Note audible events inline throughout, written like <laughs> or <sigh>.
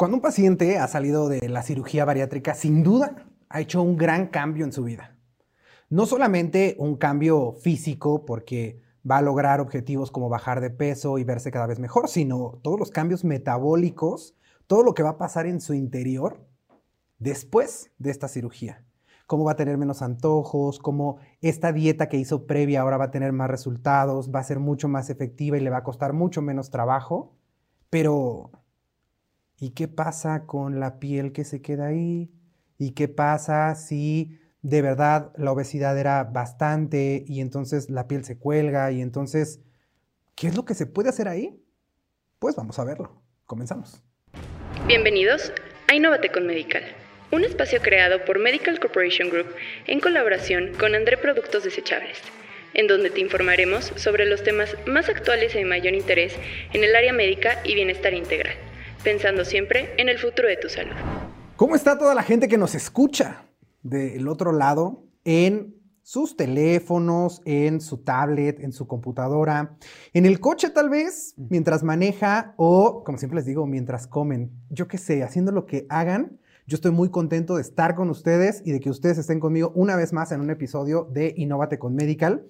Cuando un paciente ha salido de la cirugía bariátrica, sin duda ha hecho un gran cambio en su vida. No solamente un cambio físico, porque va a lograr objetivos como bajar de peso y verse cada vez mejor, sino todos los cambios metabólicos, todo lo que va a pasar en su interior después de esta cirugía. Cómo va a tener menos antojos, cómo esta dieta que hizo previa ahora va a tener más resultados, va a ser mucho más efectiva y le va a costar mucho menos trabajo. Pero ¿Y qué pasa con la piel que se queda ahí? ¿Y qué pasa si de verdad la obesidad era bastante y entonces la piel se cuelga y entonces, ¿qué es lo que se puede hacer ahí? Pues vamos a verlo. Comenzamos. Bienvenidos a Innovate con Medical, un espacio creado por Medical Corporation Group en colaboración con André Productos Desechables, en donde te informaremos sobre los temas más actuales y de mayor interés en el área médica y bienestar integral pensando siempre en el futuro de tu salud. ¿Cómo está toda la gente que nos escucha del otro lado en sus teléfonos, en su tablet, en su computadora, en el coche tal vez, mientras maneja o, como siempre les digo, mientras comen? Yo qué sé, haciendo lo que hagan. Yo estoy muy contento de estar con ustedes y de que ustedes estén conmigo una vez más en un episodio de Innovate con Medical.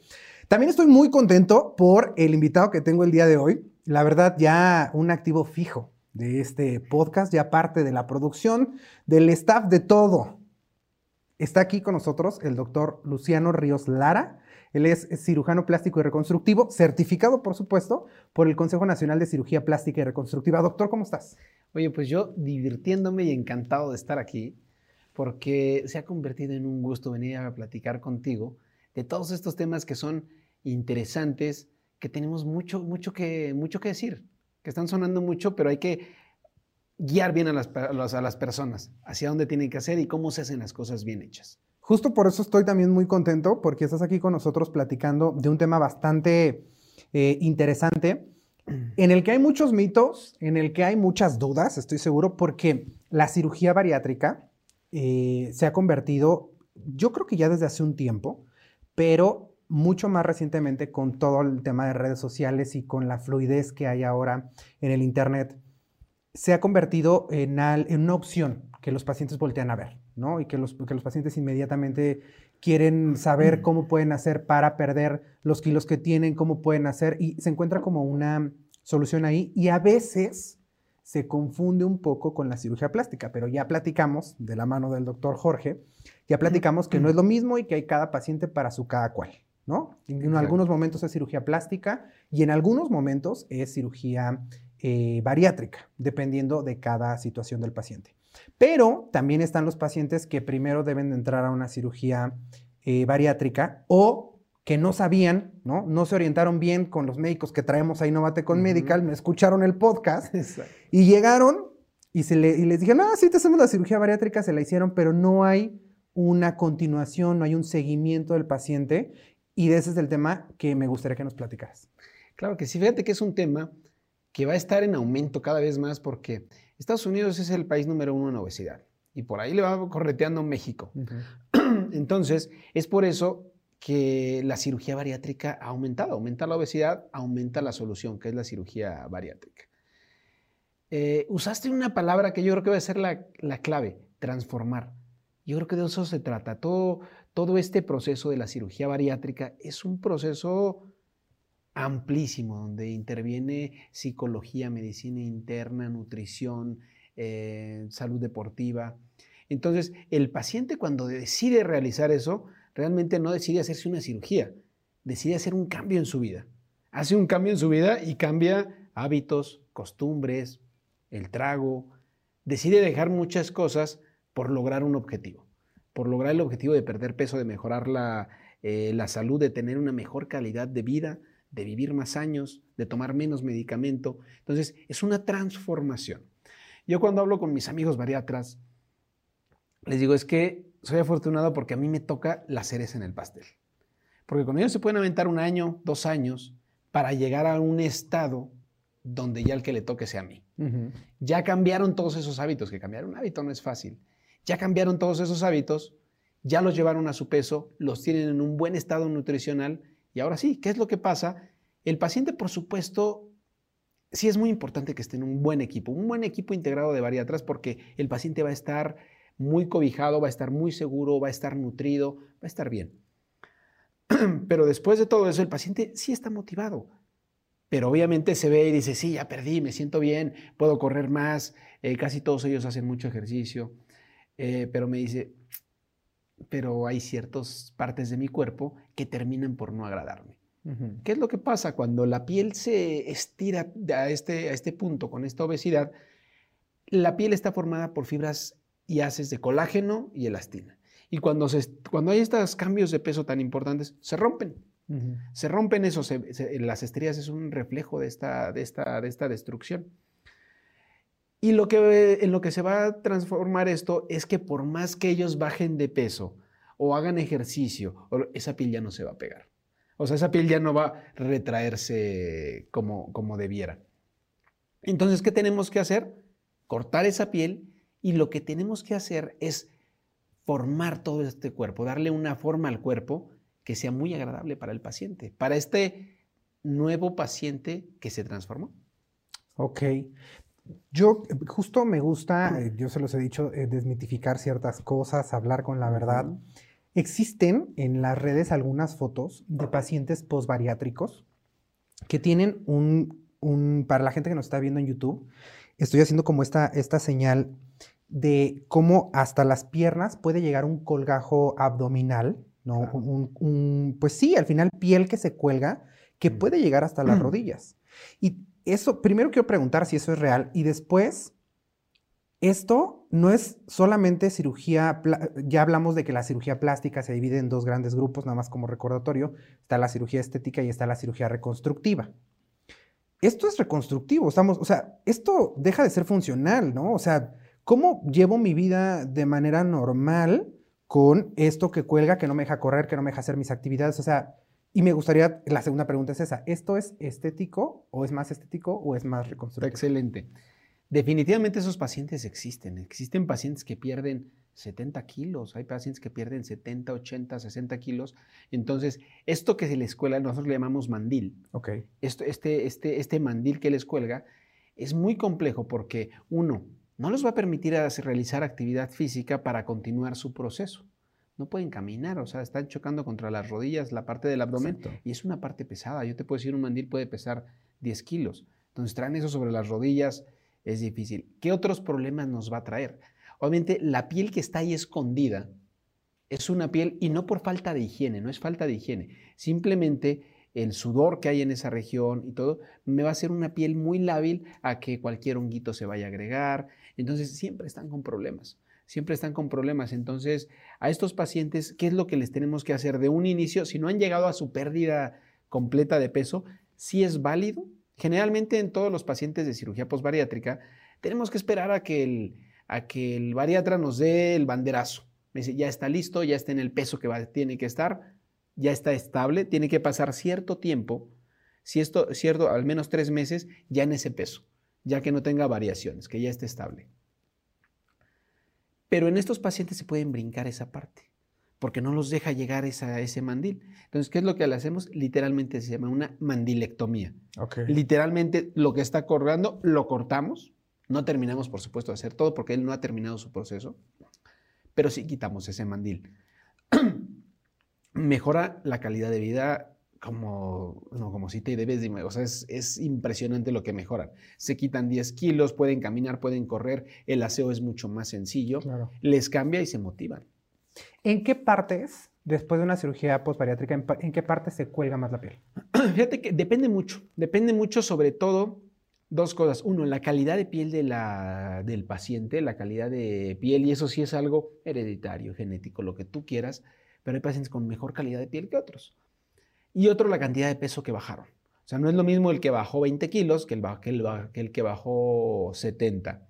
También estoy muy contento por el invitado que tengo el día de hoy. La verdad, ya un activo fijo de este podcast, ya parte de la producción, del staff de todo. Está aquí con nosotros el doctor Luciano Ríos Lara. Él es cirujano plástico y reconstructivo, certificado, por supuesto, por el Consejo Nacional de Cirugía Plástica y Reconstructiva. Doctor, ¿cómo estás? Oye, pues yo divirtiéndome y encantado de estar aquí, porque se ha convertido en un gusto venir a platicar contigo de todos estos temas que son interesantes, que tenemos mucho, mucho, que, mucho que decir que están sonando mucho, pero hay que guiar bien a las, a las personas hacia dónde tienen que hacer y cómo se hacen las cosas bien hechas. Justo por eso estoy también muy contento, porque estás aquí con nosotros platicando de un tema bastante eh, interesante, <clears throat> en el que hay muchos mitos, en el que hay muchas dudas, estoy seguro, porque la cirugía bariátrica eh, se ha convertido, yo creo que ya desde hace un tiempo, pero mucho más recientemente con todo el tema de redes sociales y con la fluidez que hay ahora en el Internet, se ha convertido en, una opción que los pacientes voltean a ver, ¿no? Y que los, que los pacientes inmediatamente quieren saber mm. cómo pueden hacer para perder los kilos que tienen, cómo pueden hacer, y se encuentra como una solución ahí. Y a veces se confunde un poco con la cirugía plástica, pero ya platicamos de la mano del doctor Jorge, ya platicamos que no es lo mismo y que hay cada paciente para su cada cual. ¿No? En, algunos momentos es cirugía plástica y en algunos momentos es cirugía eh, bariátrica, dependiendo de cada situación del paciente. Pero también están los pacientes que primero deben de entrar a una cirugía eh, bariátrica o que no sabían, ¿no? No se orientaron bien con los médicos que traemos ahí Novate con Medical, me escucharon el podcast <laughs> y llegaron y, se y les dije, no, sí te hacemos la cirugía bariátrica, se la hicieron, pero no hay una continuación, no hay un seguimiento del paciente y ese es el tema que me gustaría que nos platicaras. Claro que sí, fíjate que es un tema que va a estar en aumento cada vez más porque Estados Unidos es el país número uno en obesidad y por ahí le va correteando México. <clears throat> Entonces, es por eso que la cirugía bariátrica ha aumentado. Aumenta la obesidad, aumenta la solución, que es la cirugía bariátrica. Eh, usaste una palabra que yo creo que va a ser la, la clave, transformar. Yo creo que de eso se trata. Todo, todo este proceso de la cirugía bariátrica es un proceso amplísimo, donde interviene psicología, medicina interna, nutrición, eh, salud deportiva. Entonces, el paciente cuando decide realizar eso, realmente no decide hacerse una cirugía, decide hacer un cambio en su vida. Hace un cambio en su vida y cambia hábitos, costumbres, el trago, decide dejar muchas cosas por lograr un objetivo por lograr el objetivo de perder peso, de mejorar eh, la, salud, de tener una mejor calidad de vida, de vivir más años, de tomar menos medicamento. Entonces, es una transformación. Yo cuando hablo con mis amigos bariatras, les digo, es que soy afortunado porque a mí me toca la cereza en el pastel. Porque con ellos se pueden aventar un año, dos años, para llegar a un estado donde ya el que le toque sea a mí. Ya cambiaron todos esos hábitos, que cambiar un hábito no es fácil. Ya cambiaron todos esos hábitos, ya los llevaron a su peso, los tienen en un buen estado nutricional y ahora sí, ¿qué es lo que pasa? El paciente, por supuesto, sí es muy importante que esté en un buen equipo, un buen equipo integrado de bariatras porque el paciente va a estar muy cobijado, va a estar muy seguro, va a estar nutrido, va a estar bien. <clears throat> Pero después de todo eso, el paciente sí está motivado. Pero obviamente se ve y dice, sí, ya perdí, me siento bien, puedo correr más, eh, casi todos ellos hacen mucho ejercicio, eh, pero me dice, pero hay ciertas partes de mi cuerpo que terminan por no agradarme. ¿Qué es lo que pasa cuando la piel se estira a este, a este punto con esta obesidad? La piel está formada por fibras y haces de colágeno y elastina. Y cuando, se, cuando hay estos cambios de peso tan importantes, se rompen. Se rompen esos, las estrías es un reflejo de esta, de esta, de esta destrucción. Y lo que, en lo que se va a transformar esto es que por más que ellos bajen de peso o hagan ejercicio, esa piel ya no se va a pegar. O sea, esa piel ya no va a retraerse como, como debiera. Entonces, ¿qué tenemos que hacer? Cortar esa piel y lo que tenemos que hacer es formar todo este cuerpo, darle una forma al cuerpo que sea muy agradable para el paciente, para este nuevo paciente que se transformó. Ok. Yo justo me gusta, eh, yo se los he dicho, eh, desmitificar ciertas cosas, hablar con la verdad. Existen en las redes algunas fotos de pacientes postbariátricos que tienen un, un, para la gente que nos está viendo en YouTube, estoy haciendo como esta, esta señal de cómo hasta las piernas puede llegar un colgajo abdominal, ¿no? Un, pues sí, al final piel que se cuelga, que mm. puede llegar hasta las mm. rodillas. Y eso, primero quiero preguntar si eso es real y después, esto no es solamente cirugía, ya hablamos de que la cirugía plástica se divide en dos grandes grupos, nada más como recordatorio, está la cirugía estética y está la cirugía reconstructiva. Esto es reconstructivo, estamos, o sea, esto deja de ser funcional, ¿no? O sea, ¿Cómo llevo mi vida de manera normal con esto que cuelga, que no me deja correr, que no me deja hacer mis actividades? O sea, y me gustaría, la segunda pregunta es esa, ¿esto es estético o es más estético o es más reconstructivo? Excelente. Definitivamente esos pacientes existen. Existen pacientes que pierden 70 kilos, hay pacientes que pierden 70, 80, 60 kilos. Entonces, esto que se les cuelga, nosotros le llamamos mandil. Ok. Esto, este, este, este mandil que les cuelga es muy complejo porque, uno, no les va a permitir realizar actividad física para continuar su proceso. No pueden caminar, o sea, están chocando contra las rodillas, la parte del abdomen, y es una parte pesada. Yo te puedo decir, un mandil puede pesar 10 kilos. Entonces, traen eso sobre las rodillas es difícil. ¿Qué otros problemas nos va a traer? Obviamente, la piel que está ahí escondida es una piel, y no por falta de higiene, no es falta de higiene, simplemente el sudor que hay en esa región y todo, me va a hacer una piel muy lábil a que cualquier honguito se vaya a agregar. Entonces, siempre están con problemas, siempre están con problemas. Entonces, a estos pacientes, ¿qué es lo que les tenemos que hacer de un inicio? Si no han llegado a su pérdida completa de peso, si es válido. Generalmente en todos los pacientes de cirugía postbariátrica, tenemos que esperar a que el, a que el bariatra nos dé el banderazo. Me dice, ya está listo, ya está en el peso que tiene que estar, ya está estable, tiene que pasar cierto tiempo, si esto, cierto, al menos tres meses, ya en ese peso, ya que no tenga variaciones, que ya esté estable. Pero en estos pacientes se pueden brincar esa parte, porque no los deja llegar esa, ese mandil. Entonces, ¿qué es lo que le hacemos? Literalmente se llama una mandilectomía. Literalmente lo que está cortando, lo cortamos. No terminamos, por supuesto, de hacer todo porque él no ha terminado su proceso, pero sí quitamos ese mandil. <clears throat> mejora la calidad de vida como, no, como si te debes de, o sea, es, impresionante lo que mejoran. Se quitan 10 kilos, pueden caminar, pueden correr, el aseo es mucho más sencillo, les cambia y se motivan. ¿En qué partes, después de una cirugía postbariátrica, en, en qué partes se cuelga más la piel? <clears throat> Fíjate que depende mucho, depende mucho sobre todo dos cosas. Uno, la calidad de piel de la, del paciente, la calidad de piel, y eso sí es algo hereditario, genético, lo que tú quieras pero hay pacientes con mejor calidad de piel que otros. Y otro, la cantidad de peso que bajaron. O sea, no es lo mismo el que bajó 20 kilos que el, que el, que bajó 70.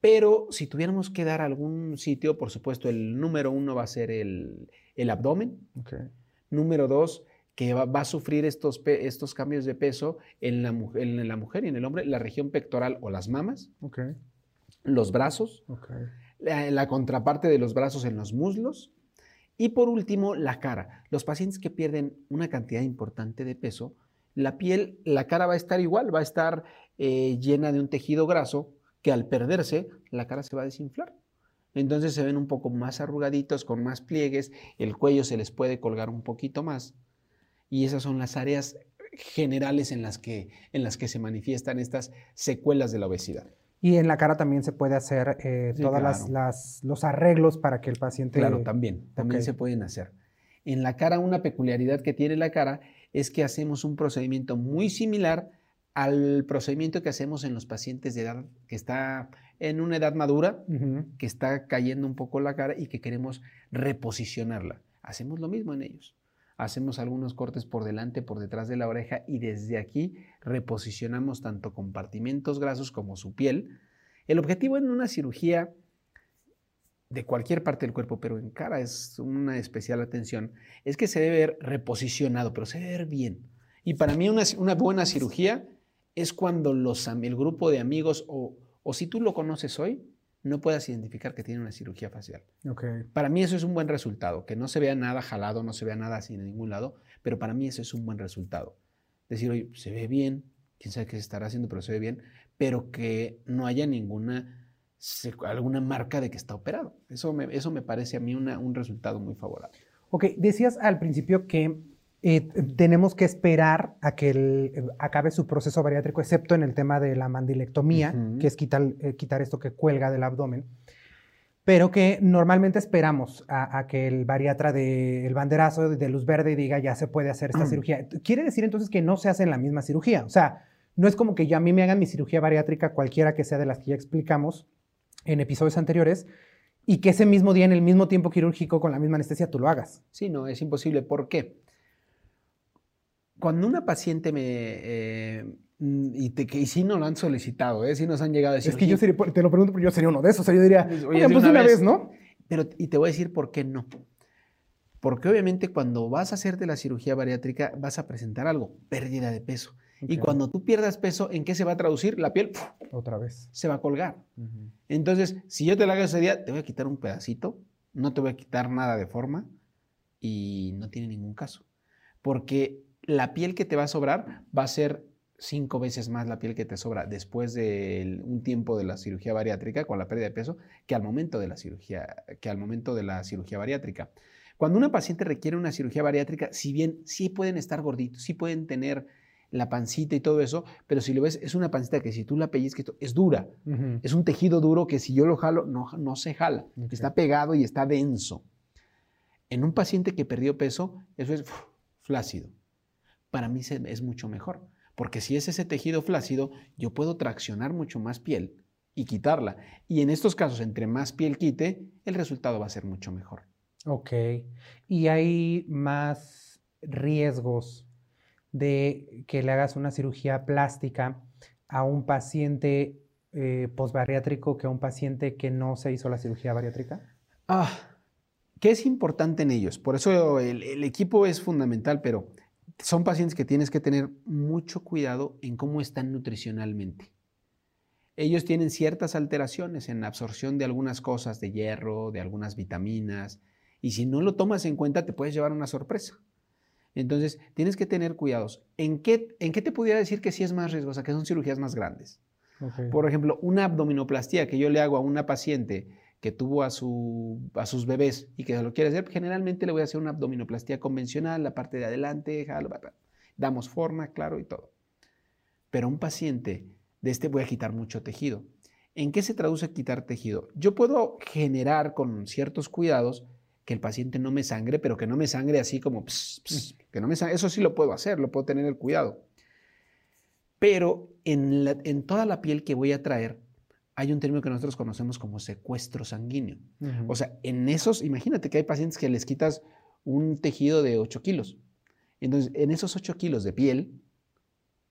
Pero si tuviéramos que dar algún sitio, por supuesto, el número uno va a ser el, abdomen. Número dos, que va, a sufrir estos, estos cambios de peso en la, en la, mujer y en el hombre, la región pectoral o las mamas, los brazos, la, contraparte de los brazos en los muslos y por último, la cara. Los pacientes que pierden una cantidad importante de peso, la piel, la cara va a estar igual, va a estar eh, llena de un tejido graso que al perderse, la cara se va a desinflar. Entonces se ven un poco más arrugaditos, con más pliegues, el cuello se les puede colgar un poquito más. Y esas son las áreas generales en las que, en las que se manifiestan estas secuelas de la obesidad. Y en la cara también se puede hacer eh, todos los arreglos para que el paciente... Claro, también, también se pueden hacer. En la cara, una peculiaridad que tiene la cara es que hacemos un procedimiento muy similar al procedimiento que hacemos en los pacientes de edad que está en una edad madura, que está cayendo un poco la cara y que queremos reposicionarla. Hacemos lo mismo en ellos. Hacemos algunos cortes por delante, por detrás de la oreja y desde aquí reposicionamos tanto compartimentos grasos como su piel. El objetivo en una cirugía de cualquier parte del cuerpo, pero en cara es una especial atención, es que se debe ver reposicionado, pero se debe ver bien. Y para mí una, buena cirugía es cuando los, el grupo de amigos o, o, si tú lo conoces hoy, no puedas identificar que tiene una cirugía facial. Okay. Para mí eso es un buen resultado, que no se vea nada jalado, no se vea nada así en ningún lado, pero para mí eso es un buen resultado. Decir, oye, se ve bien, quién sabe qué se estará haciendo, pero se ve bien, pero que no haya ninguna alguna marca de que está operado. Eso me, eso me parece a mí un resultado muy favorable. Ok, decías al principio que eh, tenemos que esperar a que acabe su proceso bariátrico, excepto en el tema de la mandilectomía, que es quitar, eh, quitar, esto que cuelga del abdomen, pero que normalmente esperamos a, que el bariatra del banderazo de luz verde diga ya se puede hacer esta cirugía. ¿Quiere decir entonces que no se hace en la misma cirugía? O sea, no es como que yo a mí me hagan mi cirugía bariátrica, cualquiera que sea de las que ya explicamos, en episodios anteriores y que ese mismo día, en el mismo tiempo quirúrgico, con la misma anestesia, tú lo hagas. Sí, no, es imposible. ¿Por qué? Cuando una paciente me... Eh, y, te, y sí nos lo han solicitado, ¿eh? sí nos han llegado a decir... Es que yo sería, te lo pregunto, pero yo sería uno de esos. O sea, yo diría, pues, oye, pues una, vez, ¿no? Pero, y te voy a decir por qué no. Porque obviamente cuando vas a hacerte la cirugía bariátrica vas a presentar algo, pérdida de peso. Y cuando tú pierdas peso, ¿en qué se va a traducir? La piel otra vez se va a colgar. Entonces, si yo te la hago ese día, te voy a quitar un pedacito, no te voy a quitar nada de forma y no tiene ningún caso. Porque la piel que te va a sobrar va a ser cinco veces más la piel que te sobra después de un tiempo de la cirugía bariátrica con la pérdida de peso que al momento de la cirugía, que al momento de la cirugía bariátrica. Cuando una paciente requiere una cirugía bariátrica, si bien sí pueden estar gorditos, sí pueden tener la pancita y todo eso, pero si lo ves, es una pancita que si tú la pellizcas, es dura. Es un tejido duro que si yo lo jalo, no, no se jala. Está pegado y está denso. En un paciente que perdió peso, eso es flácido. Para mí es mucho mejor, porque si es ese tejido flácido, yo puedo traccionar mucho más piel y quitarla. Y en estos casos, entre más piel quite, el resultado va a ser mucho mejor. Ok. ¿Y hay más riesgos de que le hagas una cirugía plástica a un paciente eh, postbariátrico que a un paciente que no se hizo la cirugía bariátrica? Ah, ¿qué es importante en ellos? Por eso el, equipo es fundamental, pero son pacientes que tienes que tener mucho cuidado en cómo están nutricionalmente. Ellos tienen ciertas alteraciones en la absorción de algunas cosas, de hierro, de algunas vitaminas, y si no lo tomas en cuenta te puedes llevar una sorpresa. Entonces, tienes que tener cuidados. ¿En qué, ¿En qué te pudiera decir que sí es más riesgosa? Que son cirugías más grandes. Por ejemplo, una abdominoplastía que yo le hago a una paciente que tuvo a, su, a sus bebés y que lo quiere hacer, generalmente le voy a hacer una abdominoplastía convencional, la parte de adelante, damos forma, claro, y todo. Pero un paciente de este voy a quitar mucho tejido. ¿En qué se traduce quitar tejido? Yo puedo generar con ciertos cuidados que el paciente no me sangre, pero que no me sangre así como, que no me sangre. Eso sí lo puedo hacer, lo puedo tener el cuidado. Pero en, en, toda la piel que voy a traer, hay un término que nosotros conocemos como secuestro sanguíneo. O sea, en esos, imagínate que hay pacientes que les quitas un tejido de 8 kilos. Entonces, en esos 8 kilos de piel,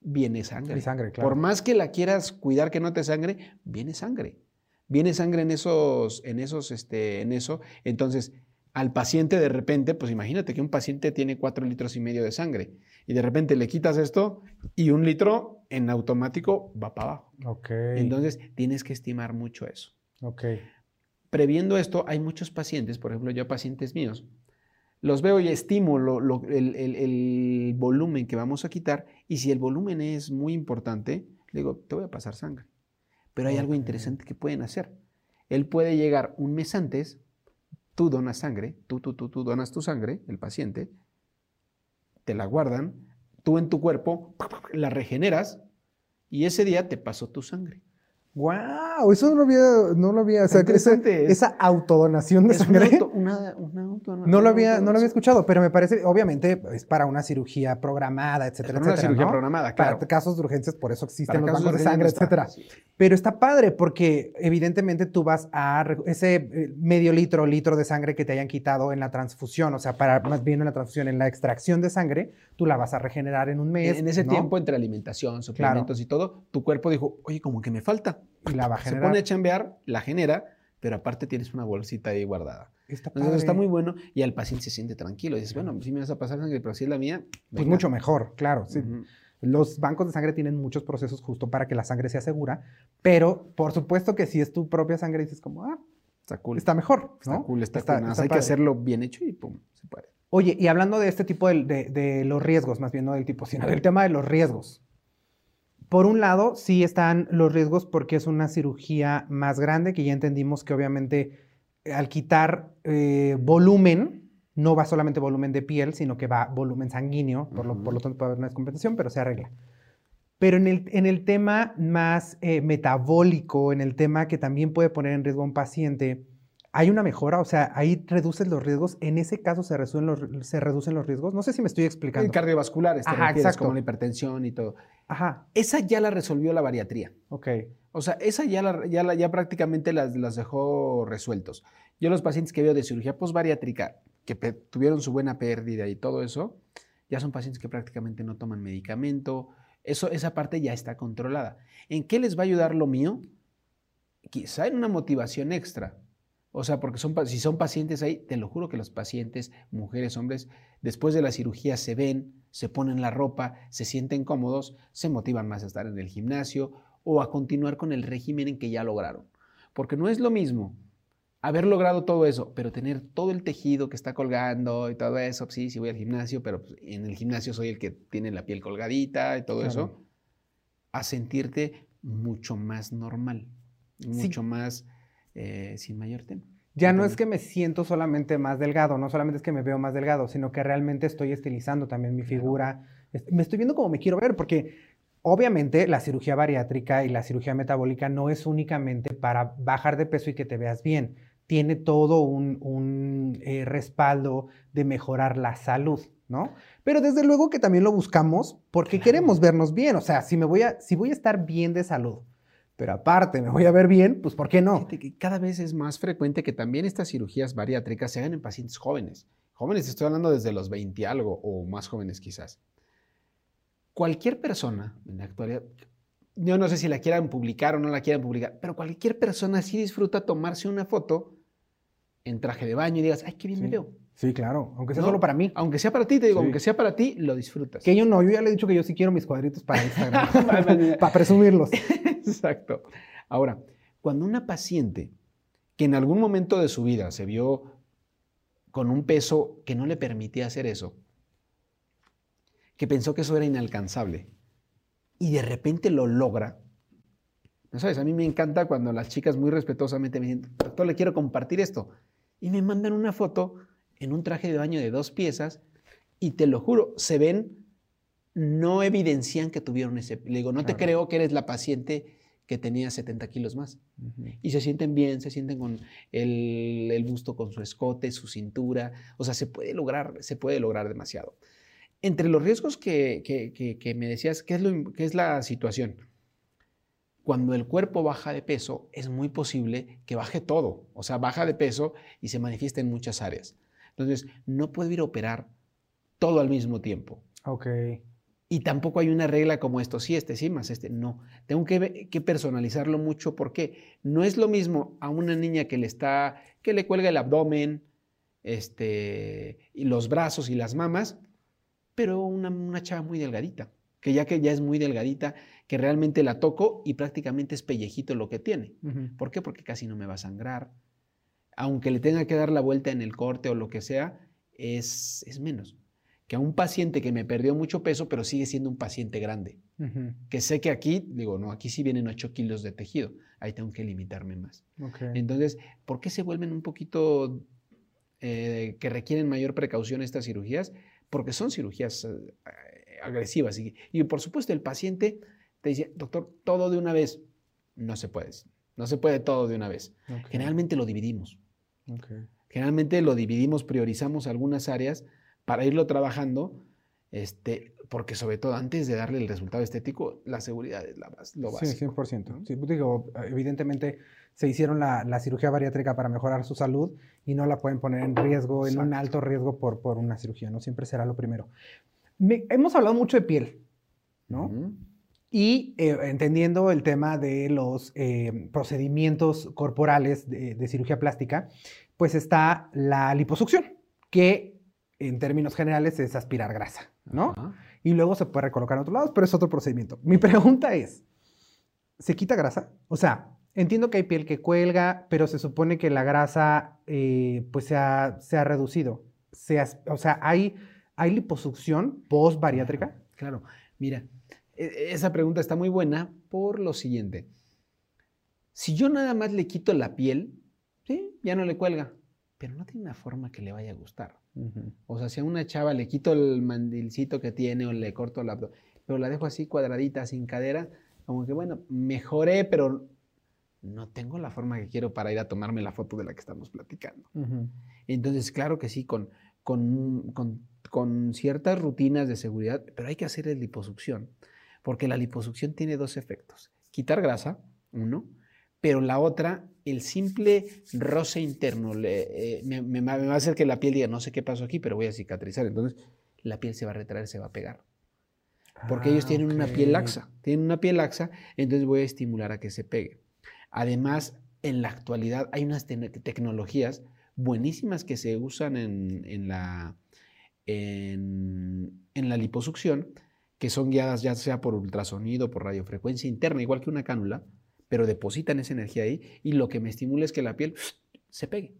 viene sangre. sangre claro. Por más que la quieras cuidar que no te sangre, viene sangre. Viene sangre en esos, en esos, este, en eso. Entonces, al paciente de repente, pues imagínate que un paciente tiene cuatro litros y medio de sangre y de repente le quitas esto y un litro en automático va para abajo. Entonces tienes que estimar mucho eso. Ok. Previendo esto, hay muchos pacientes, por ejemplo, yo pacientes míos, los veo y estimo el, volumen que vamos a quitar y si el volumen es muy importante, le digo, te voy a pasar sangre. Pero hay algo interesante que pueden hacer. Él puede llegar un mes antes, tú donas sangre, tú, tú, tú, tú donas tu sangre, el paciente, te la guardan, tú en tu cuerpo la regeneras y ese día te pasó tu sangre. ¡Wow! Eso no lo había, no lo había, o sea, esa, esa, autodonación de sangre. Una, <laughs> no lo había, no lo había escuchado, pero me parece, obviamente, es para una cirugía programada, etcétera, etcétera. Una cirugía programada, claro. Para casos de urgencias, por eso existen los bancos de sangre, etcétera. Pero está padre porque evidentemente tú vas a ese eh, medio litro, litro de sangre que te hayan quitado en la transfusión, o sea, para más bien en la transfusión, en la extracción de sangre, tú la vas a regenerar en un mes. En, ese tiempo, entre alimentación, suplementos y todo, tu cuerpo dijo, oye, como que me falta y la va a generar. Se pone a chambear, la genera, pero aparte tienes una bolsita ahí guardada. Está Entonces está muy bueno y al paciente se siente tranquilo. dices, bueno, si me vas a pasar sangre, pero si es la mía. Pues mucho mejor, claro. Los bancos de sangre tienen muchos procesos justo para que la sangre sea segura, pero por supuesto que si es tu propia sangre, dices como, ah, está cool. Está mejor. Está cool, está, cool. Hay que hacerlo bien hecho y pum, se puede. Oye, y hablando de este tipo de, de los riesgos, más bien no del tipo, sino del tema de los riesgos. Por un lado, sí están los riesgos porque es una cirugía más grande, que ya entendimos que obviamente eh, al quitar eh, volumen, no va solamente volumen de piel, sino que va volumen sanguíneo, por, lo, tanto puede haber una descompensación, pero se arregla. Pero en el, en el tema más eh, metabólico, en el tema que también puede poner en riesgo a un paciente, hay una mejora, o sea, ahí reduces los riesgos, en ese caso se reducen los, se reducen los riesgos. No sé si me estoy explicando. En cardiovasculares, Ajá, exacto. como la hipertensión y todo. Ajá. Esa ya la resolvió la bariatría. Ok. O sea, esa ya, la, ya, ya prácticamente las, las, dejó resueltos. Yo los pacientes que veo de cirugía postbariátrica, que tuvieron su buena pérdida y todo eso, ya son pacientes que prácticamente no toman medicamento. Eso, esa parte ya está controlada. ¿En qué les va a ayudar lo mío? Quizá en una motivación extra o sea, porque son, si son pacientes ahí, te lo juro que los pacientes, mujeres, hombres, después de la cirugía se ven, se ponen la ropa, se sienten cómodos, se motivan más a estar en el gimnasio o a continuar con el régimen en que ya lograron. Porque no es lo mismo haber logrado todo eso, pero tener todo el tejido que está colgando y todo eso, sí, sí voy al gimnasio, pero pues, en el gimnasio soy el que tiene la piel colgadita y todo eso, a sentirte mucho más normal, mucho más eh, sin mayor tema. Ya no es que me siento solamente más delgado, no solamente es que me veo más delgado, sino que realmente estoy estilizando también mi figura. Me estoy viendo como me quiero ver, porque obviamente la cirugía bariátrica y la cirugía metabólica no es únicamente para bajar de peso y que te veas bien. Tiene todo un, eh, respaldo de mejorar la salud, ¿no? Pero desde luego que también lo buscamos porque queremos vernos bien. O sea, si, me voy a, si voy a estar bien de salud, pero aparte me voy a ver bien, pues ¿por qué no? cada vez es más frecuente que también estas cirugías bariátricas se hagan en pacientes jóvenes. Jóvenes, estoy hablando desde los 20 algo o más jóvenes quizás. Cualquier persona en la actualidad, yo no sé si la quieran publicar o no la quieran publicar, pero cualquier persona sí disfruta tomarse una foto en traje de baño y digas, ay, qué bien me veo. Sí, claro, aunque sea solo para mí. Aunque sea para ti, te digo, aunque sea para ti, lo disfrutas. Que yo no, yo ya le he dicho que yo sí quiero mis cuadritos para <laughs> Instagram, para presumirlos. <laughs> Exacto. Ahora, cuando una paciente que en algún momento de su vida se vio con un peso que no le permitía hacer eso, que pensó que eso era inalcanzable y de repente lo logra, ¿no sabes? A mí me encanta cuando las chicas muy respetuosamente me dicen, doctor, le quiero compartir esto. Y me mandan una foto en un traje de baño de dos piezas y te lo juro, se ven, no evidencian que tuvieron ese... Le digo, no te creo que eres la paciente que tenía 70 kilos más. Y se sienten bien, se sienten con el, busto con su escote, su cintura. O sea, se puede lograr, se puede lograr demasiado. Entre los riesgos que, que, me decías, ¿qué es, lo, ¿qué es la situación? Cuando el cuerpo baja de peso, es muy posible que baje todo. O sea, baja de peso y se manifiesta en muchas áreas. Entonces, no puedo ir a operar todo al mismo tiempo. Ok. Y tampoco hay una regla como esto, sí, este sí, más este, no. Tengo que, que, personalizarlo mucho porque no es lo mismo a una niña que le está, que le cuelga el abdomen, este, y los brazos y las mamas, pero una, una chava muy delgadita, que ya que ya es muy delgadita, que realmente la toco y prácticamente es pellejito lo que tiene. ¿Por qué? Porque casi no me va a sangrar. Aunque le tenga que dar la vuelta en el corte o lo que sea, es, es menos que a un paciente que me perdió mucho peso, pero sigue siendo un paciente grande. Que sé que aquí, digo, no, aquí sí vienen 8 kilos de tejido, ahí tengo que limitarme más. Entonces, ¿por qué se vuelven un poquito eh, que requieren mayor precaución estas cirugías? Porque son cirugías eh, agresivas. Y, por supuesto, el paciente te dice, doctor, todo de una vez. No se puede. No se puede todo de una vez. Generalmente lo dividimos. Generalmente lo dividimos, priorizamos algunas áreas para irlo trabajando, este, porque sobre todo antes de darle el resultado estético, la seguridad es la, lo básico. Sí, 100%. Sí, pues digo, evidentemente se hicieron la, la, cirugía bariátrica para mejorar su salud y no la pueden poner en riesgo, en un alto riesgo por, por una cirugía, ¿no? Siempre será lo primero. hemos hablado mucho de piel, ¿no? Y eh, entendiendo el tema de los eh, procedimientos corporales de, de cirugía plástica, pues está la liposucción, que en términos generales, es aspirar grasa, ¿no? Y luego se puede recolocar en otros lados, pero es otro procedimiento. Mi <laughs> pregunta es, ¿se quita grasa? O sea, entiendo que hay piel que cuelga, pero se supone que la grasa eh, pues se ha, reducido. o sea, ¿hay, ¿hay liposucción post-bariátrica? Claro, mira, e, esa pregunta está muy buena por lo siguiente. Si yo nada más le quito la piel, ¿sí? ya no le cuelga, pero no tiene una forma que le vaya a gustar. O sea, si a una chava le quito el mandilcito que tiene o le corto el abdomen, pero la dejo así cuadradita, sin cadera, como que bueno, mejoré, pero no tengo la forma que quiero para ir a tomarme la foto de la que estamos platicando. Entonces, claro que sí, con, con, con, ciertas rutinas de seguridad, pero hay que hacer el liposucción, porque la liposucción tiene dos efectos. Quitar grasa, uno, pero la otra, el simple roce interno eh, me, va a hacer que la piel diga, no sé qué pasó aquí, pero voy a cicatrizar. Entonces, la piel se va a retraer, se va a pegar. Porque ellos ah, tienen una piel laxa, tienen una piel laxa, entonces voy a estimular a que se pegue. Además, en la actualidad hay unas tecnologías buenísimas que se usan en, la, en, en la liposucción, que son guiadas ya sea por ultrasonido, por radiofrecuencia interna, igual que una cánula, pero depositan esa energía ahí y lo que me estimula es que la piel <sniffs> se pegue.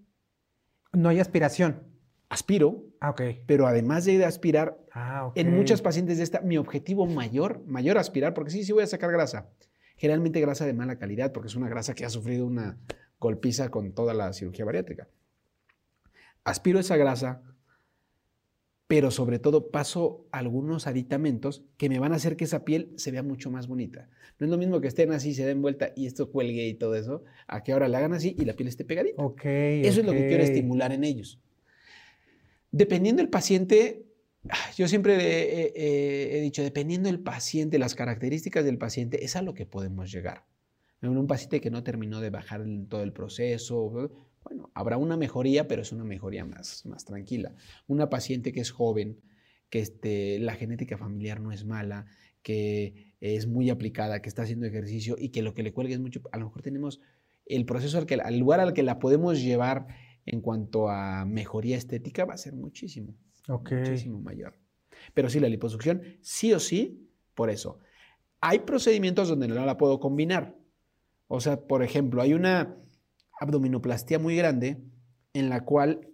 No hay aspiración. Aspiro, ah, pero además de aspirar, ah, en muchas pacientes de esta, mi objetivo mayor, mayor aspirar, porque sí, sí voy a sacar grasa, generalmente grasa de mala calidad, porque es una grasa que ha sufrido una golpiza con toda la cirugía bariátrica. Aspiro esa grasa, pero sobre todo paso algunos aditamentos que me van a hacer que esa piel se vea mucho más bonita. No es lo mismo que estén así, se den vuelta y esto cuelgue y todo eso, a que ahora la hagan así y la piel esté pegadita. eso es lo que quiero estimular en ellos. Dependiendo del paciente, yo siempre he, dicho, dependiendo del paciente, las características del paciente, es a lo que podemos llegar. En un paciente que no terminó de bajar todo el proceso, bueno, habrá una mejoría, pero es una mejoría más, más tranquila. Una paciente que es joven, que este, la genética familiar no es mala, que es muy aplicada, que está haciendo ejercicio y que lo que le cuelgue es mucho, a lo mejor tenemos el proceso al, que, al lugar al que la podemos llevar en cuanto a mejoría estética va a ser muchísimo, muchísimo mayor. Pero sí, la liposucción, sí o sí, por eso. Hay procedimientos donde no la puedo combinar. O sea, por ejemplo, hay una abdominoplastia muy grande en la cual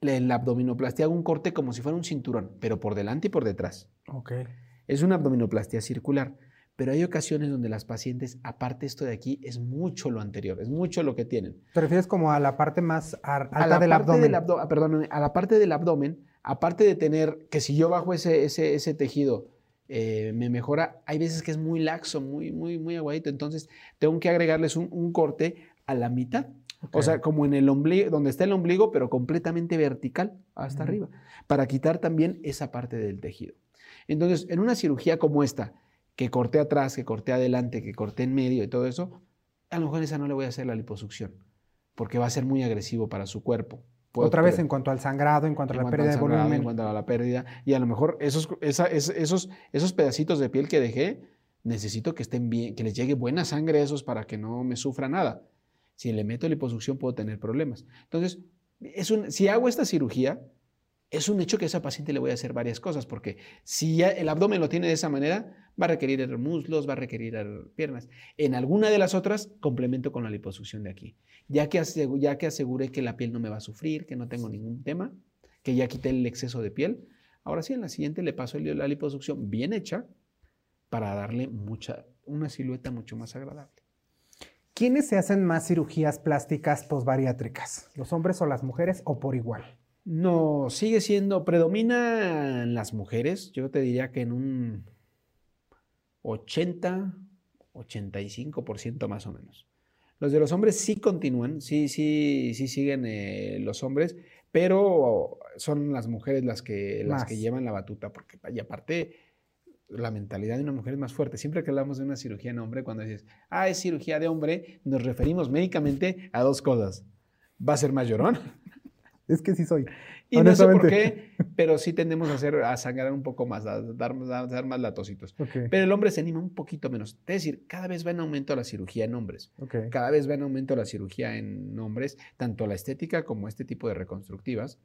en la abdominoplastia hago un corte como si fuera un cinturón, pero por delante y por detrás. Ok. Es una abdominoplastia circular, pero hay ocasiones donde las pacientes, aparte esto de aquí, es mucho lo anterior, es mucho lo que tienen. ¿Te refieres como a la parte más alta del abdomen? Ah, perdón, a la parte del abdomen, aparte de tener que si yo bajo ese, ese, ese tejido eh, me mejora, hay veces que es muy laxo, muy, muy, muy aguadito, entonces tengo que agregarles un, un corte a la mitad o sea, como en el ombligo, donde está el ombligo, pero completamente vertical hasta arriba, para quitar también esa parte del tejido. Entonces, en una cirugía como esta, que corté atrás, que corté adelante, que corté en medio y todo eso, a lo mejor esa no le voy a hacer la liposucción, porque va a ser muy agresivo para su cuerpo. Otra vez en cuanto al sangrado, en cuanto a la pérdida de volumen. En cuanto a la pérdida. Y a lo mejor esos, esos, esos pedacitos de piel que dejé, necesito que estén bien, que les llegue buena sangre a esos para que no me sufra nada. Si le meto liposucción puedo tener problemas. Entonces, es un, si hago esta cirugía, es un hecho que a esa paciente le voy a hacer varias cosas, porque si ya el abdomen lo tiene de esa manera, va a requerir muslos, va a requerir piernas. En alguna de las otras, complemento con la liposucción de aquí. Ya que, ya que aseguré que la piel no me va a sufrir, que no tengo ningún tema, que ya quité el exceso de piel. Ahora sí, en la siguiente le paso la liposucción bien hecha para darle mucha, una silueta mucho más agradable. ¿Quiénes se hacen más cirugías plásticas posbariátricas? ¿Los hombres o las mujeres o por igual? No, sigue siendo, predominan las mujeres. Yo te diría que en un 80, 85% más o menos. Los de los hombres sí continúan, sí, sí, sí siguen eh, los hombres, pero son las mujeres las que, las que llevan la batuta, porque y aparte la mentalidad de una mujer es más fuerte. Siempre que hablamos de una cirugía en hombre, cuando dices, ah, es cirugía de hombre, nos referimos médicamente a dos cosas. Va a ser más llorón es que sí soy. Y no sé por qué, pero sí tendemos a, hacer, a sangrar un poco más, a dar, dar más latositos. Pero el hombre se anima un poquito menos. Es decir, cada vez va en aumento la cirugía en hombres. Cada vez va en aumento la cirugía en hombres, tanto la estética como este tipo de reconstructivas.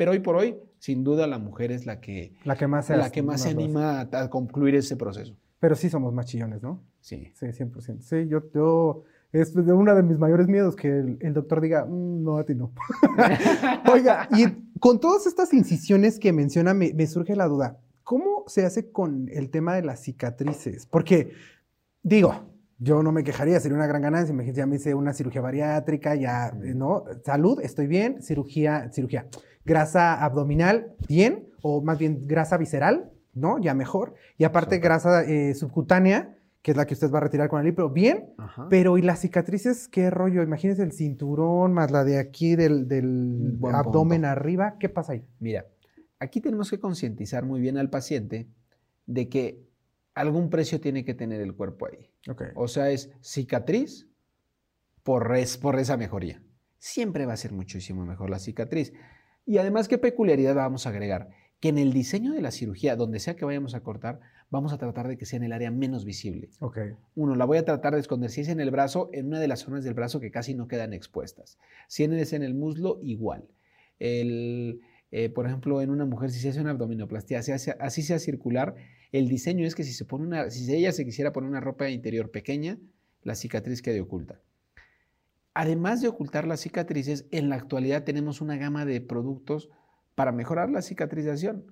Pero hoy por hoy, sin duda, la mujer es la que, la que más se, la que más se anima a, concluir ese proceso. Pero sí somos más chillones, ¿no? Sí. Sí, 100%. Sí, yo, yo es uno de mis mayores miedos que el, doctor diga, mm, no, a ti no. <laughs> Oiga, y con todas estas incisiones que menciona, me, surge la duda, ¿cómo se hace con el tema de las cicatrices? Porque, digo, yo no me quejaría, sería una gran ganancia. Me ya me hice una cirugía bariátrica, ya, ¿no? Salud, estoy bien. Cirugía, cirugía. Grasa abdominal, bien. O más bien grasa visceral, ¿no? Ya mejor. Y aparte, grasa eh, subcutánea, que es la que usted va a retirar con el libro, bien, pero ¿y las cicatrices qué rollo? Imagínese el cinturón más la de aquí del, abdomen arriba, ¿qué pasa ahí? Mira, aquí tenemos que concientizar muy bien al paciente de que algún precio tiene que tener el cuerpo ahí. O sea, es cicatriz por, por esa mejoría. Siempre va a ser muchísimo mejor la cicatriz. Y además, ¿qué peculiaridad vamos a agregar? Que en el diseño de la cirugía, donde sea que vayamos a cortar, vamos a tratar de que sea en el área menos visible. Okay. Uno, la voy a tratar de esconder. Si es en el brazo, en una de las zonas del brazo que casi no quedan expuestas. Si es en el muslo, igual. El, eh, por ejemplo, en una mujer, si se hace una abdominoplastia, así sea circular, el diseño es que si, se pone una, si ella se quisiera poner una ropa interior pequeña, la cicatriz quede oculta. Además de ocultar las cicatrices, en la actualidad tenemos una gama de productos para mejorar la cicatrización.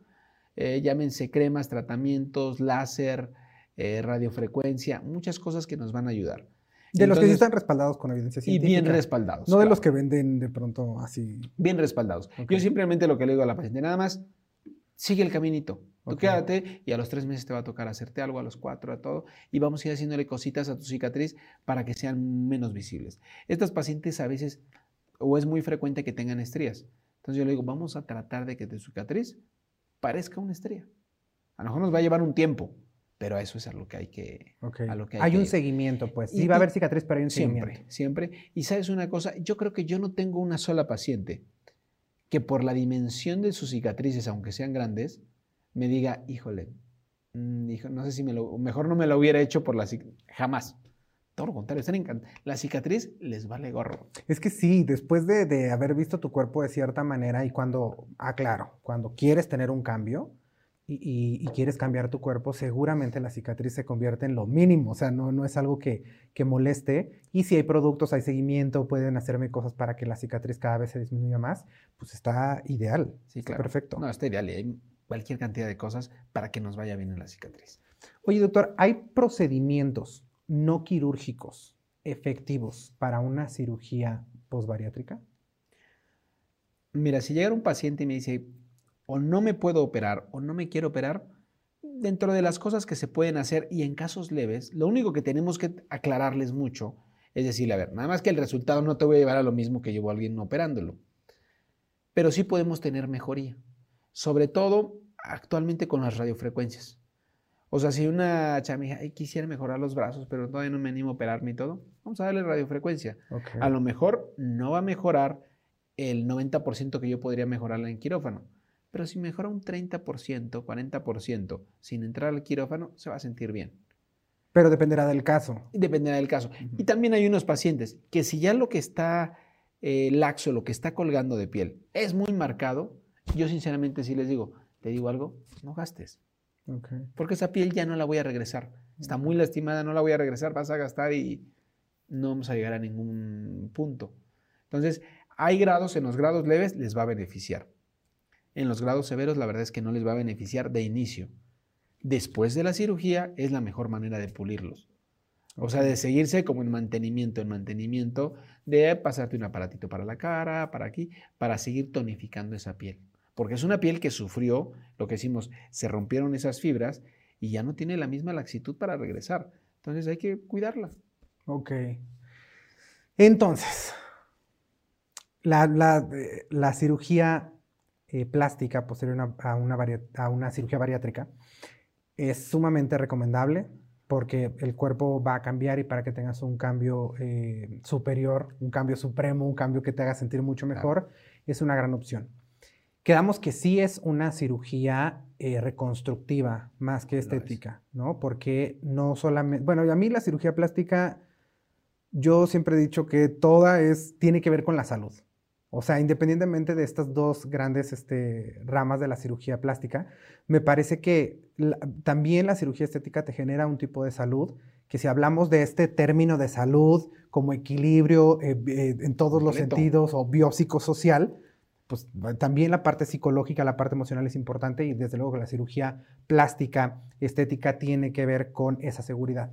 Eh, llámense cremas, tratamientos, láser, eh, radiofrecuencia, muchas cosas que nos van a ayudar. De los que sí están respaldados con evidencia científica. Y bien respaldados. No de los que venden de pronto así. Bien respaldados. Yo simplemente lo que le digo a la paciente, nada más, sigue el caminito. Tú quédate y a los tres meses te va a tocar hacerte algo, a los cuatro, a todo, y vamos a ir haciéndole cositas a tu cicatriz para que sean menos visibles. Estas pacientes a veces, o es muy frecuente que tengan estrías. Entonces yo le digo, vamos a tratar de que tu cicatriz parezca una estrella. A lo mejor nos va a llevar un tiempo, pero eso es a lo que hay que... hay, un seguimiento, pues. Sí va a haber cicatriz, pero hay un siempre, seguimiento. Siempre, Y sabes una cosa, yo creo que yo no tengo una sola paciente que por la dimensión de sus cicatrices, aunque sean grandes, me diga, híjole, mm, no sé si me lo, mejor no me lo hubiera hecho por la jamás. Todo lo contrario, están encantados. La cicatriz les vale gorro. Es que sí, después de, haber visto tu cuerpo de cierta manera y cuando, ah, claro, cuando quieres tener un cambio y, quieres cambiar tu cuerpo, seguramente la cicatriz se convierte en lo mínimo. O sea, no, no es algo que, moleste. Y si hay productos, hay seguimiento, pueden hacerme cosas para que la cicatriz cada vez se disminuya más, pues está ideal. Sí, claro. Perfecto. No, está ideal y hay cualquier cantidad de cosas para que nos vaya bien en la cicatriz. Oye, doctor, ¿hay procedimientos no quirúrgicos efectivos para una cirugía posbariátrica? Mira, si llega un paciente y me dice, o no me puedo operar o no me quiero operar, dentro de las cosas que se pueden hacer y en casos leves, lo único que tenemos que aclararles mucho es decirle, a ver, nada más que el resultado no te voy a llevar a lo mismo que llevó alguien operándolo, pero sí podemos tener mejoría, sobre todo actualmente con las radiofrecuencias. O sea, si una chama quisiera mejorar los brazos, pero todavía no me animo a operarme y todo, vamos a darle radiofrecuencia. A lo mejor no va a mejorar el 90% que yo podría mejorarla en quirófano, pero si mejora un 30%, 40% sin entrar al quirófano, se va a sentir bien. Pero dependerá del caso. Dependerá del caso. Y también hay unos pacientes que si ya lo que está eh, laxo, lo que está colgando de piel, es muy marcado, yo sinceramente sí les digo, te digo algo, no gastes. Porque esa piel ya no la voy a regresar. Está muy lastimada, no la voy a regresar, vas a gastar y no vamos a llegar a ningún punto. Entonces, hay grados, en los grados leves les va a beneficiar. En los grados severos la verdad es que no les va a beneficiar de inicio. Después de la cirugía es la mejor manera de pulirlos. O sea, de seguirse como en mantenimiento, en mantenimiento, de pasarte un aparatito para la cara, para aquí, para seguir tonificando esa piel. Porque es una piel que sufrió, lo que decimos, se rompieron esas fibras y ya no tiene la misma laxitud para regresar. Entonces hay que cuidarla. Ok. Entonces, la, eh, cirugía eh, plástica posterior a una, a una cirugía bariátrica es sumamente recomendable porque el cuerpo va a cambiar y para que tengas un cambio eh, superior, un cambio supremo, un cambio que te haga sentir mucho mejor, es una gran opción. Quedamos que sí es una cirugía eh, reconstructiva más que estética, ¿no? Porque no solamente, bueno, a mí la cirugía plástica, yo siempre he dicho que toda es, tiene que ver con la salud. O sea, independientemente de estas dos grandes este, ramas de la cirugía plástica, me parece que también la cirugía estética te genera un tipo de salud que si hablamos de este término de salud como equilibrio eh, eh, en todos los sentidos o biopsicosocial, pues también la parte psicológica, la parte emocional es importante y desde luego que la cirugía plástica estética tiene que ver con esa seguridad.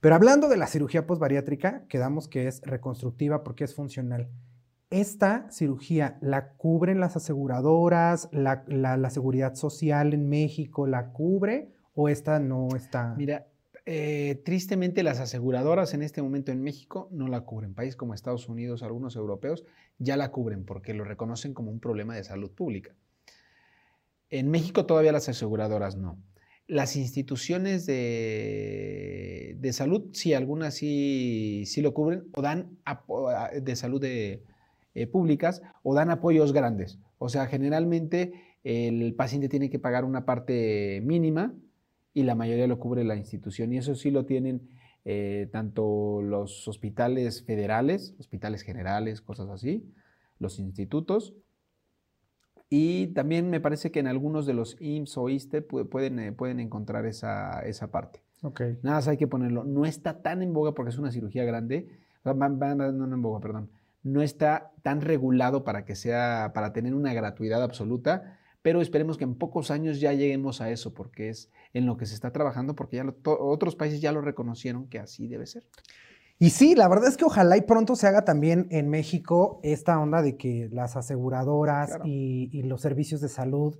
Pero hablando de la cirugía postbariátrica, quedamos que es reconstructiva porque es funcional. ¿Esta cirugía la cubren las aseguradoras, la, seguridad social en México la cubre o esta no está? Mira, eh, tristemente las aseguradoras en este momento en México no la cubren. Países como Estados Unidos, algunos europeos, ya la cubren porque lo reconocen como un problema de salud pública. En México todavía las aseguradoras no. Las instituciones de, de salud, sí, algunas sí, sí, lo cubren o dan de salud de, eh, públicas o dan apoyos grandes. O sea, generalmente el paciente tiene que pagar una parte mínima y la mayoría lo cubre la institución. Y eso sí lo tienen eh, tanto los hospitales federales, hospitales generales, cosas así, los institutos. Y también me parece que en algunos de los IMSS o ISTE pueden, eh, pueden encontrar esa, esa parte. Okay. Nada más hay que ponerlo. No está tan en boga porque es una cirugía grande. No, no en boga, perdón no está tan regulado para que sea, para tener una gratuidad absoluta, pero esperemos que en pocos años ya lleguemos a eso, porque es en lo que se está trabajando, porque ya otros países ya lo reconocieron que así debe ser. Y sí, la verdad es que ojalá y pronto se haga también en México esta onda de que las aseguradoras y, los servicios de salud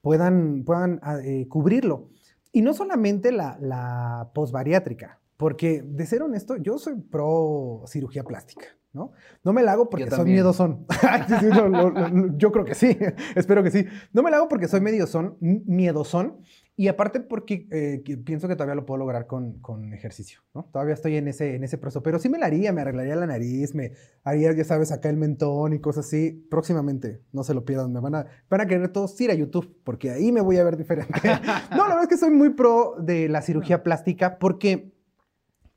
puedan, puedan ah, eh, cubrirlo. Y no solamente la, la posbariátrica, porque de ser honesto, yo soy pro cirugía plástica. ¿no? No me la hago porque soy miedosón. <laughs> yo creo que sí, <laughs> espero que sí. No me la hago porque soy son, miedosón, y aparte porque eh, pienso que todavía lo puedo lograr con, ejercicio, ¿no? Todavía estoy en ese, en ese proceso, pero sí me la haría, me arreglaría la nariz, me haría, ya sabes, acá el mentón y cosas así. Próximamente, no se lo pierdan, me van a, van a querer todos ir a YouTube, porque ahí me voy a ver diferente. <laughs> no, la verdad es que soy muy pro de la cirugía plástica porque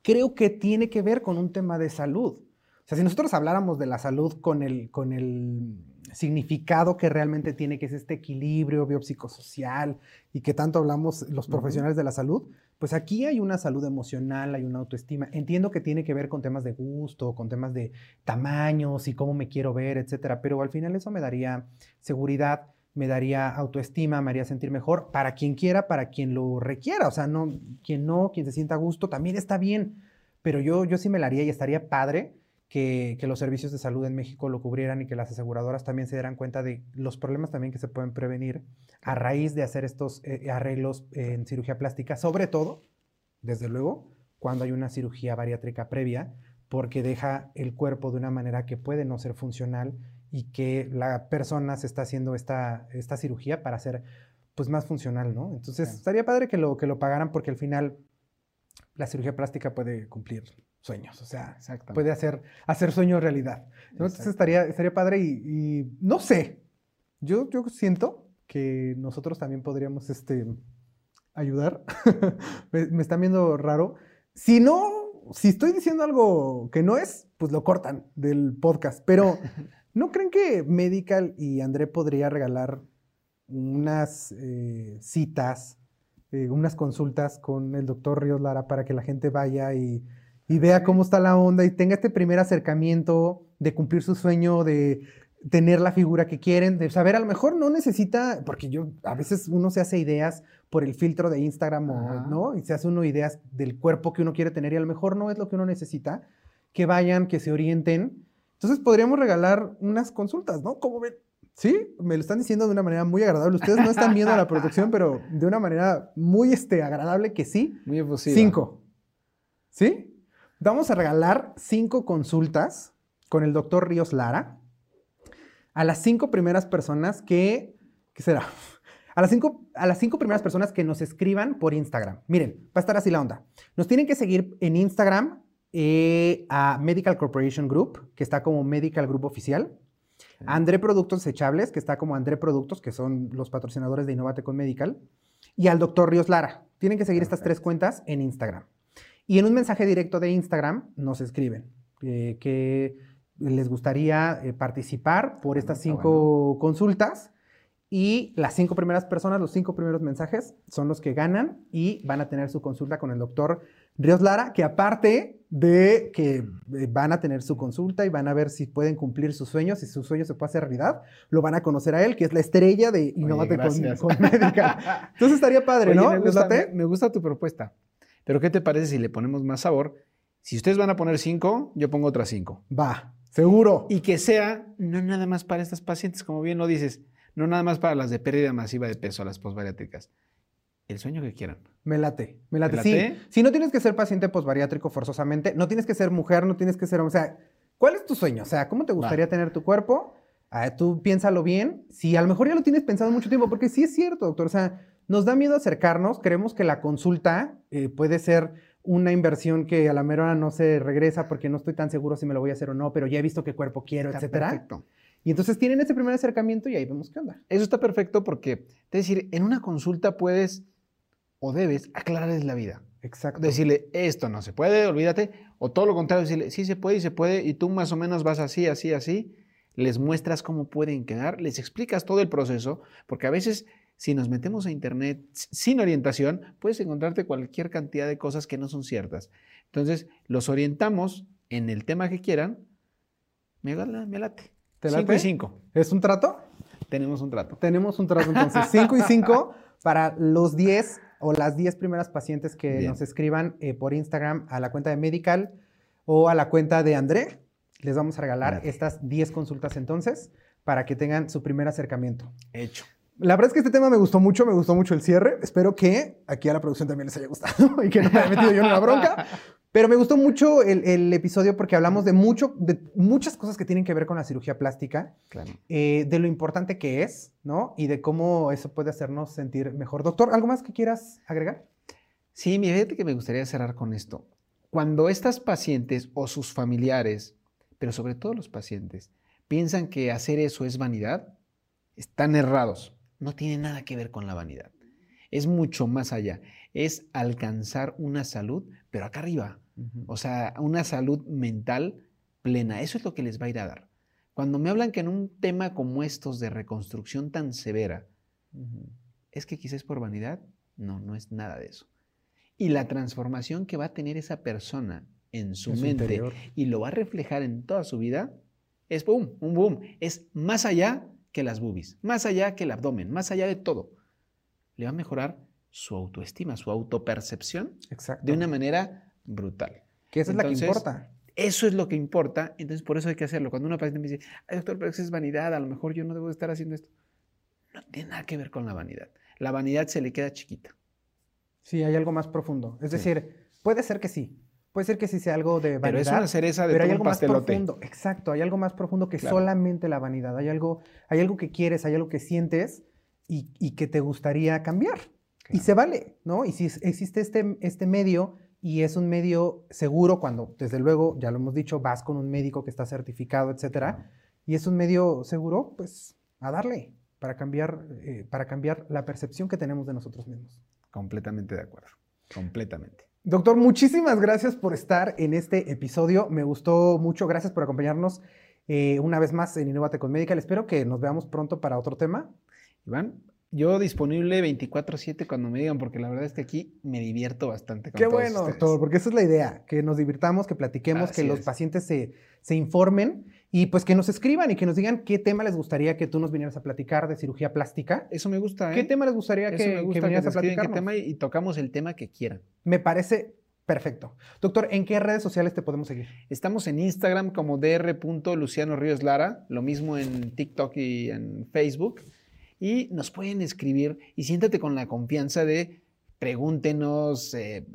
creo que tiene que ver con un tema de salud. O sea, si nosotros habláramos de la salud con el, con el significado que realmente tiene, que es este equilibrio biopsicosocial y que tanto hablamos los profesionales de la salud, pues aquí hay una salud emocional, hay una autoestima. Entiendo que tiene que ver con temas de gusto, con temas de tamaños y cómo me quiero ver, etcétera, pero al final eso me daría seguridad, me daría autoestima, me haría sentir mejor para quien quiera, para quien lo requiera. O sea, no, quien no, quien se sienta a gusto, también está bien. Pero yo, yo sí me la haría y estaría padre que, los servicios de salud en México lo cubrieran y que las aseguradoras también se dieran cuenta de los problemas también que se pueden prevenir a raíz de hacer estos eh, arreglos en cirugía plástica, sobre todo, desde luego, cuando hay una cirugía bariátrica previa, porque deja el cuerpo de una manera que puede no ser funcional y que la persona se está haciendo esta, esta cirugía para ser pues más funcional, ¿no? Entonces, estaría padre que lo, que lo pagaran porque al final la cirugía plástica puede cumplir sueños, o sea, puede hacer, hacer sueños realidad. Entonces estaría, estaría padre y, no sé, yo, yo siento que nosotros también podríamos este, ayudar. <laughs> me, están viendo raro. Si no, si estoy diciendo algo que no es, pues lo cortan del podcast. Pero, <laughs> ¿no creen que Medical y André podría regalar unas eh, citas, eh, unas consultas con el doctor Ríos Lara para que la gente vaya y y vea cómo está la onda y tenga este primer acercamiento de cumplir su sueño de, tener la figura que quieren, de saber, a lo mejor no necesita, porque yo, a veces uno se hace ideas por el filtro de Instagram, o, ¿no? Y se hace uno ideas del cuerpo que uno quiere tener y a lo mejor no es lo que uno necesita, que vayan, que se orienten. Entonces podríamos regalar unas consultas, ¿no? ¿Cómo ven? Sí, me lo están diciendo de una manera muy agradable. Ustedes no están viendo la producción, pero de una manera muy este, agradable que sí. Muy efusiva. Cinco. ¿Sí? Vamos a regalar cinco consultas con el doctor Ríos Lara a las cinco primeras personas que, ¿qué será? A las, cinco, a las cinco primeras personas que nos escriban por Instagram. Miren, va a estar así la onda. Nos tienen que seguir en Instagram eh, a Medical Corporation Group, que está como Medical Group Oficial. A André Productos Desechables, que está como André Productos, que son los patrocinadores de Innovate con Medical. Y al doctor Ríos Lara. Tienen que seguir estas tres cuentas en Instagram. Y en un mensaje directo de Instagram nos escriben eh, que les gustaría eh, participar por estas cinco consultas. Y las cinco primeras personas, los cinco primeros mensajes, son los que ganan y van a tener su consulta con el doctor Ríos Lara, que aparte de que eh, van a tener su consulta y van a ver si pueden cumplir sus sueños, si sus sueños se puede hacer realidad, lo van a conocer a él, que es la estrella de Innovate con, con Médica. <laughs> Entonces estaría padre, ¿no? Me gusta, me gusta tu propuesta. Pero ¿qué te parece si le ponemos más sabor? Si ustedes van a poner cinco, yo pongo otras cinco. Va, seguro. Y que sea no nada más para estas pacientes, como bien lo dices, no nada más para las de pérdida masiva de peso, las posbariátricas. El sueño que quieran. Me late, me late. Sí, si no tienes que ser paciente posbariátrico forzosamente, no tienes que ser mujer, no tienes que ser, o sea, ¿cuál es tu sueño? O sea, ¿cómo te gustaría tener tu cuerpo? Ah, tú piénsalo bien. Si a lo mejor ya lo tienes pensado mucho tiempo, porque sí es cierto, doctor. O sea, nos da miedo acercarnos, creemos que la consulta eh, puede ser una inversión que a la mera hora no se regresa porque no estoy tan seguro si me lo voy a hacer o no, pero ya he visto qué cuerpo quiero, etc. etcétera. Perfecto. Y entonces tienen ese primer acercamiento y ahí vemos qué onda. Eso está perfecto porque, es decir, en una consulta puedes o debes aclararles la vida. Exacto. Decirle, esto no se puede, olvídate. O todo lo contrario, decirle, sí se puede y se puede, y tú más o menos vas así, así, así. Les muestras cómo pueden quedar, les explicas todo el proceso, porque a veces si nos metemos a Internet sin orientación, puedes encontrarte cualquier cantidad de cosas que no son ciertas. Entonces, los orientamos en el tema que quieran. Me, me late. ¿Te late? 5 y 5. ¿Es un trato? Tenemos un trato. Tenemos un trato entonces. 5 y 5 <laughs> para los 10 o las 10 primeras pacientes que nos escriban eh, por Instagram a la cuenta de Medical o a la cuenta de André. Les vamos a regalar estas 10 consultas entonces para que tengan su primer acercamiento. Hecho. La verdad es que este tema me gustó mucho, me gustó mucho el cierre. Espero que aquí a la producción también les haya gustado <laughs> y que no me haya metido yo en una bronca. Pero me gustó mucho el, episodio porque hablamos de, mucho, de muchas cosas que tienen que ver con la cirugía plástica, eh, de lo importante que es, ¿no? Y de cómo eso puede hacernos sentir mejor. Doctor, ¿algo más que quieras agregar? Sí, mi fíjate que me gustaría cerrar con esto. Cuando estas pacientes o sus familiares, pero sobre todo los pacientes, piensan que hacer eso es vanidad, están errados no tiene nada que ver con la vanidad. Es mucho más allá. Es alcanzar una salud, pero acá arriba. O sea, una salud mental plena. Eso es lo que les va a ir a dar. Cuando me hablan que en un tema como estos de reconstrucción tan severa, es que quizás por vanidad, no, no es nada de eso. Y la transformación que va a tener esa persona en su mente y lo va a reflejar en toda su vida, es boom, un boom. Es más allá que las boobies, más allá que el abdomen, más allá de todo. Le va a mejorar su autoestima, su autopercepción de una manera brutal. Que eso es la que importa. Eso es lo que importa, entonces por eso hay que hacerlo. Cuando una paciente me dice, Ay, doctor, pero eso es vanidad, a lo mejor yo no debo estar haciendo esto. No tiene nada que ver con la vanidad. La vanidad se le queda chiquita. Sí, hay algo más profundo. Es decir, puede ser que sí, Puede ser que sí sea algo de vanidad. Pero es una cereza de pero hay algo más profundo. Exacto, hay algo más profundo que solamente la vanidad. Hay algo, hay algo que quieres, hay algo que sientes y, que te gustaría cambiar. Y se vale, ¿no? Y si existe este, este medio y es un medio seguro cuando, desde luego, ya lo hemos dicho, vas con un médico que está certificado, etcétera, y es un medio seguro, pues a darle para cambiar, eh, para cambiar la percepción que tenemos de nosotros mismos. Completamente de acuerdo, completamente. Doctor, muchísimas gracias por estar en este episodio. Me gustó mucho. Gracias por acompañarnos eh, una vez más en Innovate con Medical. Espero que nos veamos pronto para otro tema. Iván, yo disponible 24/7 cuando me digan, porque la verdad es que aquí me divierto bastante. Con Qué bueno, doctor, porque esa es la idea, que nos divirtamos, que platiquemos, que los pacientes se, se informen Y pues que nos escriban y que nos digan qué tema les gustaría que tú nos vinieras a platicar de cirugía plástica. Eso me gusta, ¿eh? ¿Qué tema les gustaría Eso que, me que gusta que, vinieras a platicar? tema y, y tocamos el tema que quieran. Me parece perfecto. Doctor, ¿en qué redes sociales te podemos seguir? Estamos en Instagram como dr.luciano Ríos Lara, lo mismo en TikTok y en Facebook. Y nos pueden escribir y siéntate con la confianza de pregúntenos eh,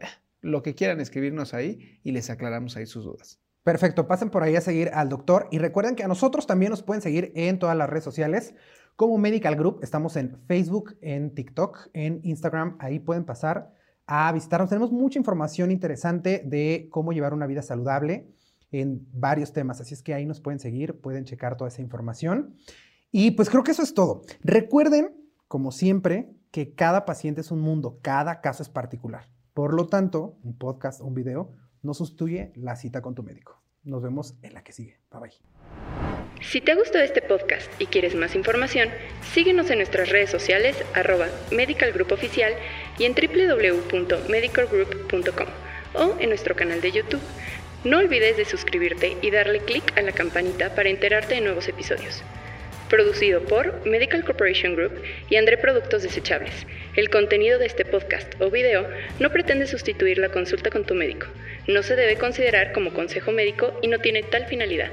lo que quieran escribirnos ahí y les aclaramos ahí sus dudas. Perfecto, pasen por ahí a seguir al doctor y recuerden que a nosotros también nos pueden seguir en todas las redes sociales como Medical Group. Estamos en Facebook, en TikTok, en Instagram. Ahí pueden pasar a visitarnos. Tenemos mucha información interesante de cómo llevar una vida saludable en varios temas. Así es que ahí nos pueden seguir, pueden checar toda esa información. Y pues creo que eso es todo. Recuerden, como siempre, que cada paciente es un mundo, cada caso es particular. Por lo tanto, un podcast o un video no sustituye la cita con tu médico. Nos vemos en la que sigue. Bye bye. Si te gustó este podcast y quieres más información, síguenos en nuestras redes sociales arroba Medical Group Oficial y en www.medicalgroup.com o en nuestro canal de YouTube. No olvides de suscribirte y darle clic a la campanita para enterarte de nuevos episodios. Producido por Medical Corporation Group y André Productos Desechables. El contenido de este podcast o video no pretende sustituir la consulta con tu médico. No se debe considerar como consejo médico y no tiene tal finalidad.